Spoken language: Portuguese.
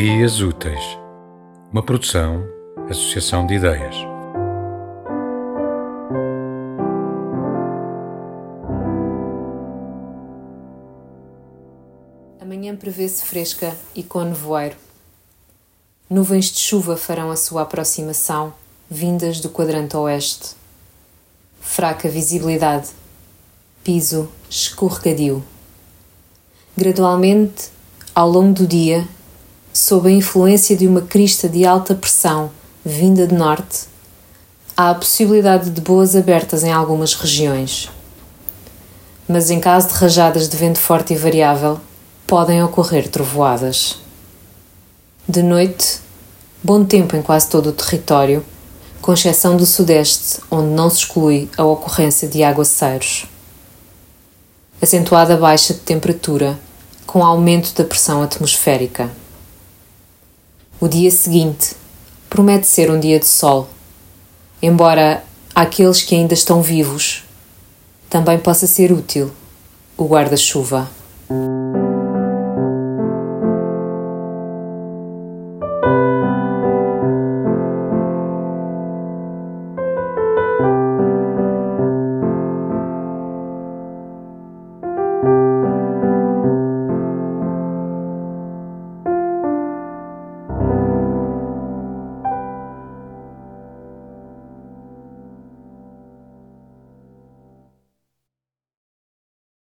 Ideias Úteis, uma produção, associação de ideias. Amanhã prevê-se fresca e com nevoeiro. Nuvens de chuva farão a sua aproximação, vindas do quadrante oeste. Fraca visibilidade, piso escorregadio. Gradualmente, ao longo do dia, sob a influência de uma crista de alta pressão vinda de norte, há a possibilidade de boas abertas em algumas regiões. Mas em caso de rajadas de vento forte e variável, podem ocorrer trovoadas. De noite, bom tempo em quase todo o território, com exceção do sudeste, onde não se exclui a ocorrência de aguaceiros. Acentuada baixa de temperatura, com aumento da pressão atmosférica. O dia seguinte promete ser um dia de sol, embora àqueles que ainda estão vivos também possa ser útil o guarda-chuva.